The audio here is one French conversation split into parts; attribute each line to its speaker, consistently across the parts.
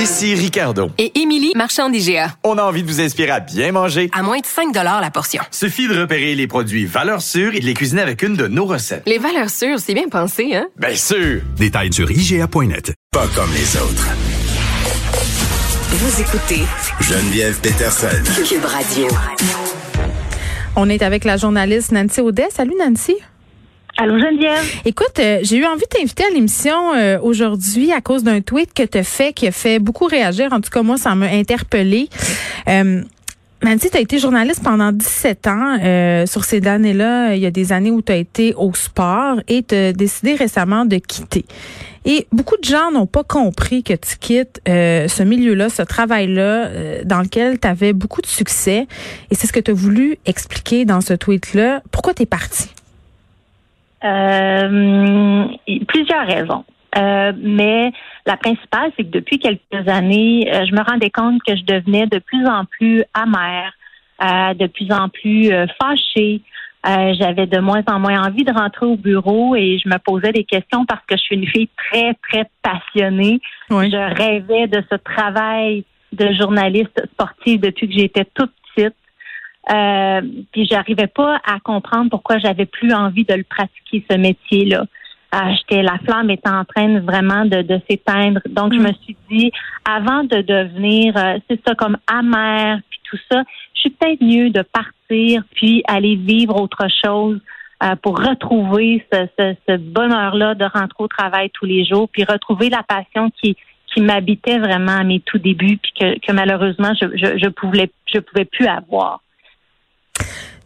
Speaker 1: Ici Ricardo.
Speaker 2: Et Émilie, marchand d'IGA.
Speaker 1: On a envie de vous inspirer à bien manger.
Speaker 2: À moins de 5 la portion.
Speaker 1: Suffit de repérer les produits valeurs sûres et de les cuisiner avec une de nos recettes.
Speaker 2: Les valeurs sûres, c'est bien pensé, hein?
Speaker 1: Bien sûr!
Speaker 3: Détails sur IGA.net.
Speaker 4: Pas comme les autres.
Speaker 5: Vous écoutez
Speaker 4: Geneviève Peterson.
Speaker 5: Cube Radio.
Speaker 6: On est avec la journaliste Nancy Audet. Salut Nancy.
Speaker 7: Allô Geneviève?
Speaker 6: Écoute, euh, j'ai eu envie de t'inviter à l'émission euh, aujourd'hui à cause d'un tweet que tu fait qui a fait beaucoup réagir. En tout cas, moi, ça m'a interpellée. Euh, Nancy, tu as été journaliste pendant 17 ans. Euh, sur ces années-là, il y a des années où tu as été au sport et tu as décidé récemment de quitter. Et beaucoup de gens n'ont pas compris que tu quittes euh, ce milieu-là, ce travail-là, euh, dans lequel tu avais beaucoup de succès. Et c'est ce que tu as voulu expliquer dans ce tweet-là. Pourquoi tu es parti?
Speaker 7: Euh, plusieurs raisons. Euh, mais la principale, c'est que depuis quelques années, euh, je me rendais compte que je devenais de plus en plus amère, euh, de plus en plus fâchée. J'avais de moins en moins envie de rentrer au bureau et je me posais des questions parce que je suis une fille très, très passionnée. Je rêvais de ce travail de journaliste sportive depuis que j'étais toute petite. Euh, puis j'arrivais pas à comprendre pourquoi j'avais plus envie de le pratiquer ce métier-là. J'étais la flamme était en train vraiment de, de s'éteindre. Donc, je mm. me suis dit, avant de devenir, euh, c'est ça, comme amère, puis tout ça, je suis peut-être mieux de partir, puis aller vivre autre chose euh, pour retrouver ce, ce, ce bonheur-là de rentrer au travail tous les jours, puis retrouver la passion qui qui m'habitait vraiment à mes tout débuts, puis que, que malheureusement, je, je, je pouvais je pouvais plus avoir.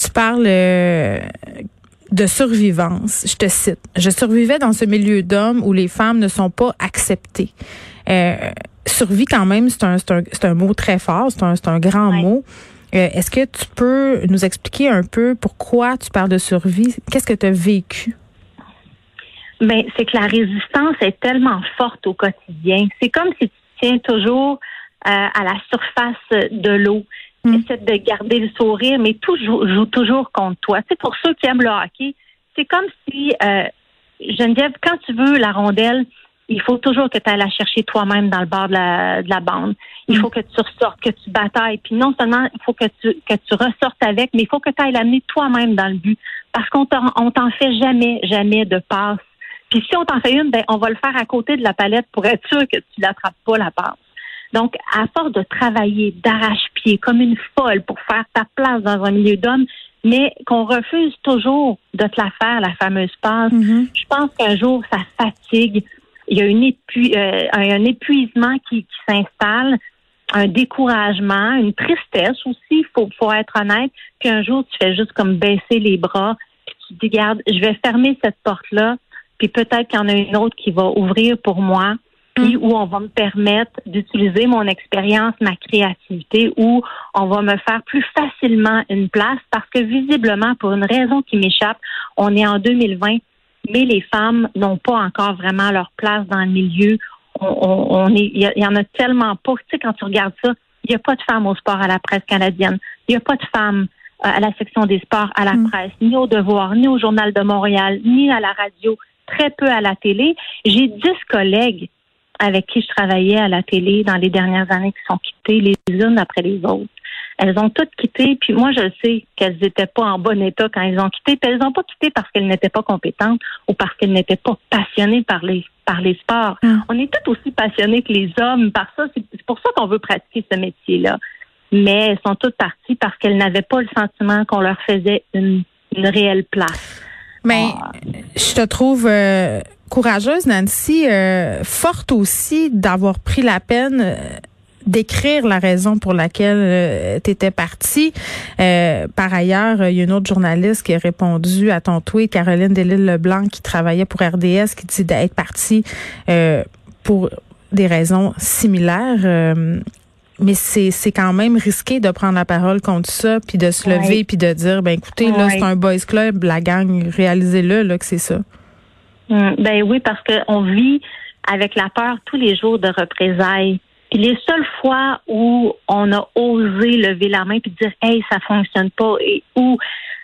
Speaker 6: Tu parles euh, de survivance. Je te cite. Je survivais dans ce milieu d'hommes où les femmes ne sont pas acceptées. Euh, survie quand même, c'est un, un, un, mot très fort, c'est un, un grand mot. Euh, Est-ce que tu peux nous expliquer un peu pourquoi tu parles de survie? Qu'est-ce que tu as vécu?
Speaker 7: Ben, c'est que la résistance est tellement forte au quotidien. C'est comme si tu tiens toujours euh, à la surface de l'eau. Mm. Essaie de garder le sourire, mais tout joue, toujours contre toi. C'est pour ceux qui aiment le hockey, c'est comme si, euh, Geneviève, quand tu veux la rondelle, il faut toujours que tu ailles la chercher toi-même dans le bord de la, de la bande. Il mm. faut que tu ressortes, que tu batailles. Puis non seulement il faut que tu, que tu ressortes avec, mais il faut que tu ailles l'amener toi-même dans le but. Parce qu'on on t'en fait jamais, jamais de passe. Puis si on t'en fait une, ben, on va le faire à côté de la palette pour être sûr que tu l'attrapes pas la passe. Donc, à force de travailler d'arrache-pied comme une folle pour faire ta place dans un milieu d'hommes, mais qu'on refuse toujours de te la faire, la fameuse passe, mm-hmm. je pense qu'un jour, ça fatigue. Il y a une euh, un épuisement qui, s'installe, un découragement, une tristesse aussi, il faut, faut être honnête. Puis un jour, tu fais juste comme baisser les bras, puis tu te dis, garde, je vais fermer cette porte-là, puis peut-être qu'il y en a une autre qui va ouvrir pour moi où on va me permettre d'utiliser mon expérience, ma créativité, où on va me faire plus facilement une place parce que visiblement, pour une raison qui m'échappe, on est en 2020, mais les femmes n'ont pas encore vraiment leur place dans le milieu. On, est, il y, en a tellement pas. Tu sais, quand tu regardes ça, il n'y a pas de femmes au sport à la presse canadienne. Il n'y a pas de femmes euh, à la section des sports à la mm. presse, ni au Devoir, ni au Journal de Montréal, ni à la radio, très peu à la télé. J'ai dix collègues avec qui je travaillais à la télé dans les dernières années qui sont quittées les unes après les autres. Elles ont toutes quitté, puis moi je sais qu'elles n'étaient pas en bon état quand elles ont quitté, puis elles n'ont pas quitté parce qu'elles n'étaient pas compétentes ou parce qu'elles n'étaient pas passionnées par les par les sports. Mm. On est toutes aussi passionnées que les hommes par ça. C'est pour ça qu'on veut pratiquer ce métier-là. Mais elles sont toutes parties parce qu'elles n'avaient pas le sentiment qu'on leur faisait une, une réelle place.
Speaker 6: Mais ah. je te trouve euh, courageuse, Nancy, euh, forte aussi d'avoir pris la peine euh, d'écrire la raison pour laquelle euh, tu étais partie. par ailleurs, il y a une autre journaliste qui a répondu à ton tweet, Caroline Delille-Leblanc, qui travaillait pour RDS, qui dit d'être partie pour des raisons similaires. Mais c'est, c'est quand même risqué de prendre la parole contre ça, puis de se lever, puis de dire, ben écoutez, là, c'est un boys club, la gang, réalisez-le, là, que c'est ça.
Speaker 7: Hum, ben oui, parce qu'on vit avec la peur tous les jours de représailles. Puis les seules fois où on a osé lever la main puis dire hey ça fonctionne pas et ou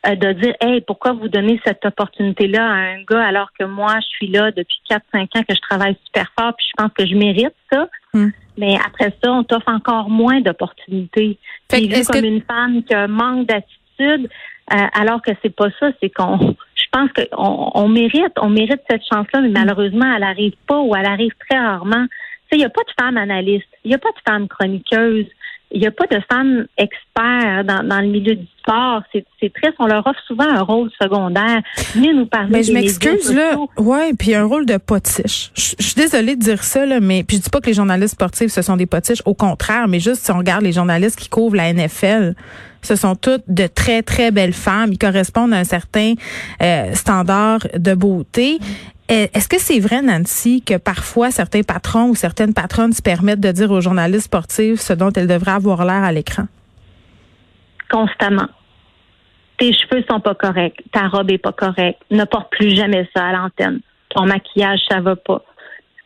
Speaker 7: euh, de dire hey pourquoi vous donnez cette opportunité là à un gars alors que moi je suis là depuis 4 5 ans que je travaille super fort puis je pense que je mérite ça. Hum. Mais après ça, on t'offre encore moins d'opportunités.
Speaker 6: Que
Speaker 7: vu comme
Speaker 6: que-
Speaker 7: une femme qui a un manque d'attitude, euh, alors que c'est pas ça, c'est qu'on, je pense qu'on on mérite, on mérite cette chance-là, mais malheureusement, elle arrive pas ou elle arrive très rarement. Tu sais, il n'y a pas de femme analyste, il n'y a pas de femme chroniqueuse, il n'y a pas de femme expert dans, dans le milieu du sport. C'est triste, on leur offre souvent un rôle secondaire. Venez nous parler
Speaker 6: Mais je m'excuse là. Ouais, puis un rôle de potiche. Je je suis désolée de dire ça là, mais puis je dis pas que les journalistes sportifs ce sont des potiches, au contraire, mais juste si on regarde les journalistes qui couvrent la NFL, ce sont toutes de très très belles femmes, ils correspondent à un certain euh, standard de beauté. Euh, Est-ce que c'est vrai, Nancy, que parfois certains patrons ou certaines patronnes se permettent de dire aux journalistes sportifs ce dont elles devraient avoir l'air à l'écran?
Speaker 7: constamment. Tes cheveux sont pas corrects, ta robe est pas correcte, ne porte plus jamais ça à l'antenne. Ton maquillage, ça va pas.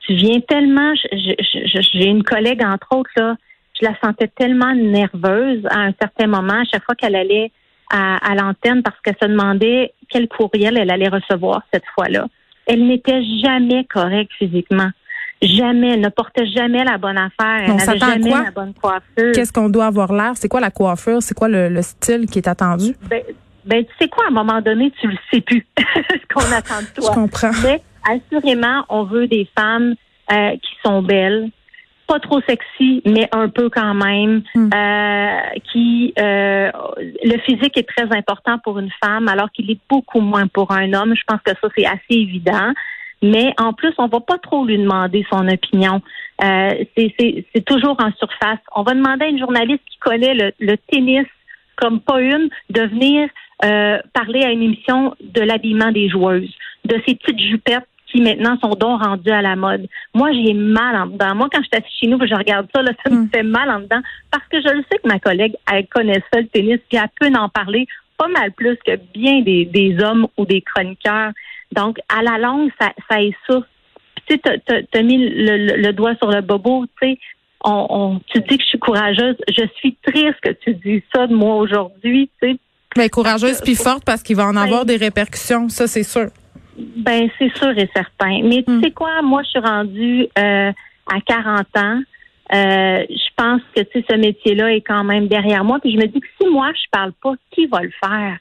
Speaker 7: Tu viens tellement, j'ai une collègue entre autres là, je la sentais tellement nerveuse à un certain moment, à chaque fois qu'elle allait à, à l'antenne parce qu'elle se demandait quel courriel elle allait recevoir cette fois-là. Elle n'était jamais correcte physiquement. Jamais, elle ne portait jamais la bonne affaire. Elle n'avait jamais
Speaker 6: quoi?
Speaker 7: la bonne coiffure.
Speaker 6: Qu'est-ce qu'on doit avoir l'air? C'est quoi la coiffure? C'est quoi le, le style qui est attendu?
Speaker 7: Ben, ben, tu sais quoi, à un moment donné, tu le sais plus ce qu'on attend de
Speaker 6: Je
Speaker 7: toi?
Speaker 6: comprends.
Speaker 7: Mais assurément, on veut des femmes euh, qui sont belles, pas trop sexy, mais un peu quand même.
Speaker 6: Hmm.
Speaker 7: euh, qui euh, le physique est très important pour une femme, alors qu'il est beaucoup moins pour un homme. Je pense que ça c'est assez évident. Mais en plus, on va pas trop lui demander son opinion. Euh, c'est- toujours en surface. On va demander à une journaliste qui connaît le, le tennis comme pas une de venir parler à une émission de l'habillement des joueuses, de ces petites jupettes qui maintenant sont donc rendues à la mode. Moi, j'ai mal en dedans. Moi, quand je suis assise chez nous, je regarde ça, là, ça me
Speaker 6: Mm.
Speaker 7: fait mal en dedans parce que je le sais que ma collègue, elle connaît ça, le tennis, puis elle peut en parler pas mal plus que bien des, des hommes ou des chroniqueurs. Donc, à la longue, ça, ça essouffle. Puis, Tu sais, t'as- mis le, le- le doigt sur le bobo, tu sais. On, on- tu dis que je suis courageuse. Je suis triste que tu dis ça de moi aujourd'hui, tu sais.
Speaker 6: Mais courageuse puis forte parce qu'il va en avoir des répercussions, ça c'est sûr.
Speaker 7: Ben, c'est sûr et certain. Mais tu
Speaker 6: Hmm.
Speaker 7: sais quoi, moi, je suis rendue euh, à 40 ans. Euh, je pense que ce métier-là est quand même derrière moi. Puis je me dis que si moi, je parle pas, qui va le faire?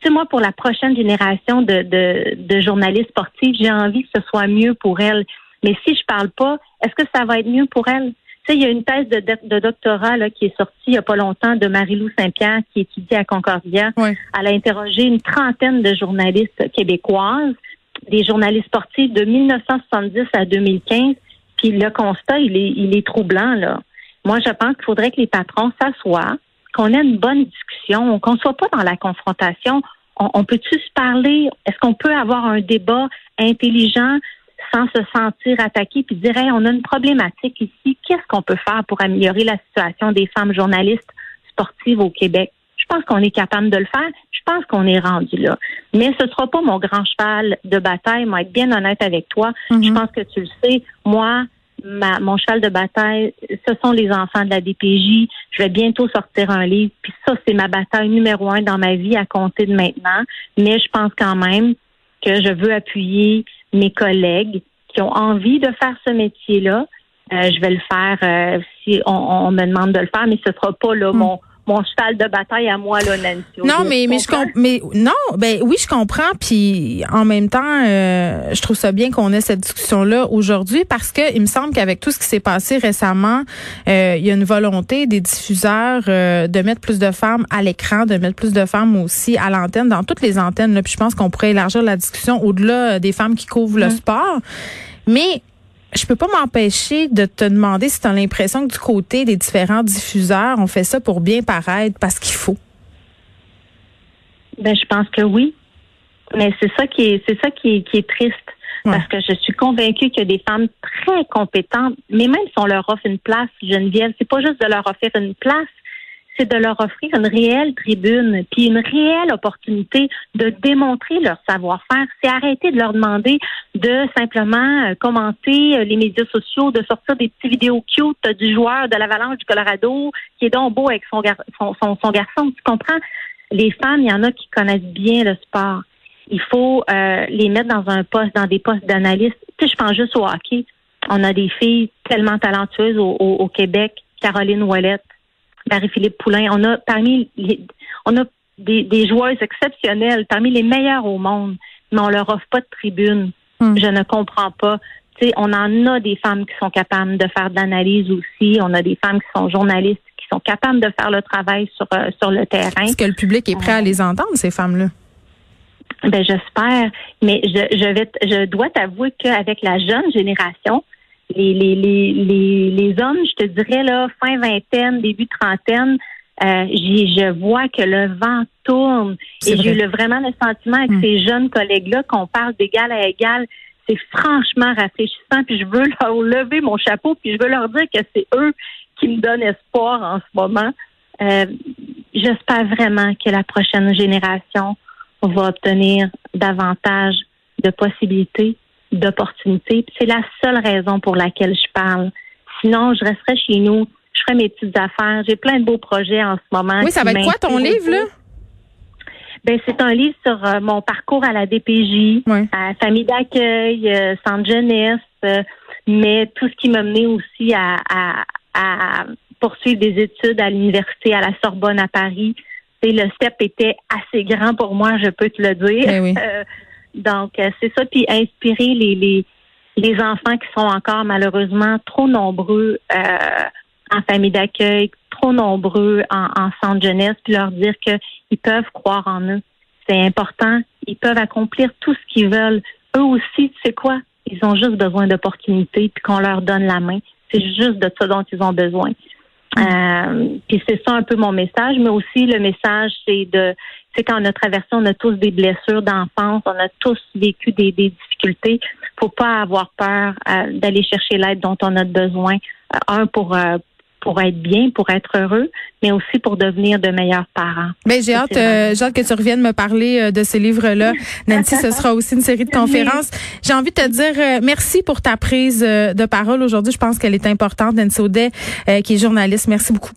Speaker 7: Tu sais, moi, pour la prochaine génération de, de, de journalistes sportifs, j'ai envie que ce soit mieux pour elles. Mais si je parle pas, est-ce que ça va être mieux pour elles? Tu sais, il y a une thèse de, doctorat là, qui est sortie il y a pas longtemps de Marie-Lou Saint-Pierre qui étudie à Concordia.
Speaker 6: Ouais.
Speaker 7: Elle a interrogé une trentaine de journalistes québécoises, des journalistes sportifs de 1970 à 2015. Puis le constat, il est, il est troublant, là. Moi, je pense qu'il faudrait que les patrons s'assoient, qu'on ait une bonne discussion, qu'on soit pas dans la confrontation. On, on peut-tu se parler? Est-ce qu'on peut avoir un débat intelligent sans se sentir attaqué puis dire, Hey, on a une problématique ici. Qu'est-ce qu'on peut faire pour améliorer la situation des femmes journalistes sportives au Québec? Je pense qu'on est capable de le faire. Je pense qu'on est rendu là. Mais ce sera pas mon grand cheval de bataille. Moi, être bien honnête avec toi,
Speaker 6: Mhm.
Speaker 7: je pense que tu le sais. Moi, ma, mon cheval de bataille, ce sont les enfants de la DPJ. Je vais bientôt sortir un livre. Puis ça, c'est ma bataille numéro un dans ma vie à compter de maintenant. Mais je pense quand même que je veux appuyer mes collègues qui ont envie de faire ce métier-là. Euh, je vais le faire euh, si on, on me demande de le faire, mais ce sera pas là
Speaker 6: Mm.
Speaker 7: mon mon cheval de bataille à moi là, Nancy.
Speaker 6: Non, mais mais je. Mais non, ben oui, je comprends. Puis en même temps, euh, je trouve ça bien qu'on ait cette discussion là aujourd'hui parce que il me semble qu'avec tout ce qui s'est passé récemment, euh, il y a une volonté des diffuseurs euh, de mettre plus de femmes à l'écran, de mettre plus de femmes aussi à l'antenne, dans toutes les antennes. Là, puis je pense qu'on pourrait élargir la discussion au-delà des femmes qui couvrent le sport. Mais je peux pas m'empêcher de te demander si tu as l'impression que du côté des différents diffuseurs, on fait ça pour bien paraître parce qu'il faut.
Speaker 7: Ben, je pense que oui. Mais c'est ça qui est, c'est ça qui est, qui est triste.
Speaker 6: Ouais.
Speaker 7: Parce que je suis convaincue qu'il y a des femmes très compétentes, mais même si on leur offre une place, Geneviève, c'est pas juste de leur offrir une place, c'est de leur offrir une réelle tribune, puis une réelle opportunité de démontrer leur savoir-faire. C'est arrêter de leur demander de simplement euh, commenter euh, les médias sociaux, de sortir des petites vidéos cute du joueur de l'Avalanche du Colorado qui est donc beau avec son, son, garçon. Tu comprends? Les femmes, il y en a qui connaissent bien le sport. Il faut euh, les mettre dans un poste, dans des postes d'analyste. Tu sais, je pense juste au hockey. on a des filles tellement talentueuses au, au- au Québec, Caroline Ouellette, Marie-Philippe Poulain. On a parmi les, on a des, des joueuses exceptionnelles, parmi les meilleures au monde, mais on leur offre pas de tribune.
Speaker 6: Hmm.
Speaker 7: Je ne comprends pas. Tu sais, on en a des femmes qui sont capables de faire de l'analyse aussi. On a des femmes qui sont journalistes, qui sont capables de faire le travail sur, euh, sur le terrain.
Speaker 6: Est-ce que le public est prêt à les entendre, ces femmes-là?
Speaker 7: Ben j'espère, mais je, je vais, je dois t'avouer qu'avec la jeune génération, les, les, les, les, les hommes, je te dirais là, fin vingtaine, début trentaine, euh, je vois que le vent tourne et j'ai eu vraiment le sentiment avec
Speaker 6: Mm.
Speaker 7: ces jeunes collègues-là qu'on parle d'égal à égal. C'est franchement rafraîchissant, puis je veux leur lever mon chapeau, puis je veux leur dire que c'est eux qui me donnent espoir en ce moment. Euh, J'espère vraiment que la prochaine génération va obtenir davantage de possibilités, d'opportunités. C'est la seule raison pour laquelle je parle. Sinon, je resterais chez nous, je ferais mes petites affaires. J'ai plein de beaux projets en ce moment.
Speaker 6: Oui, ça va être quoi ton livre, là?
Speaker 7: Ben, c'est un livre sur euh, mon parcours à la DPJ,
Speaker 6: Oui.
Speaker 7: à famille d'accueil, euh, centre jeunesse, euh, mais tout ce qui m'a mené aussi à, à, à poursuivre des études à l'université à la Sorbonne à Paris. Et le step était assez grand pour moi, je peux te le dire.
Speaker 6: Ben oui.
Speaker 7: Donc, euh, c'est ça, puis inspirer les, les, les enfants qui sont encore malheureusement trop nombreux euh, en famille d'accueil, trop nombreux en, en centre jeunesse, puis leur dire qu'ils peuvent croire en eux. C'est important. Ils peuvent accomplir tout ce qu'ils veulent. Eux aussi, tu sais quoi? Ils ont juste besoin d'opportunités, puis qu'on leur donne la main. C'est juste de ça dont ils ont besoin. Euh, puis c'est ça un peu mon message, mais aussi le message, c'est de, c'est quand on a traversé, on a tous des blessures d'enfance, on a tous vécu des, des difficultés. Faut pas avoir peur euh, d'aller chercher l'aide dont on a besoin. Euh, un pour euh, pour être bien, pour être heureux, mais aussi pour devenir de meilleurs parents.
Speaker 6: Ben, j'ai hâte, euh, j'ai hâte que tu reviennes me parler euh, de ces livres-là. Nancy, ce sera aussi une série de conférences. J'ai envie de te dire euh, merci pour ta prise euh, de parole aujourd'hui. Je pense qu'elle est importante. Nancy Audet, qui est journaliste. Merci beaucoup.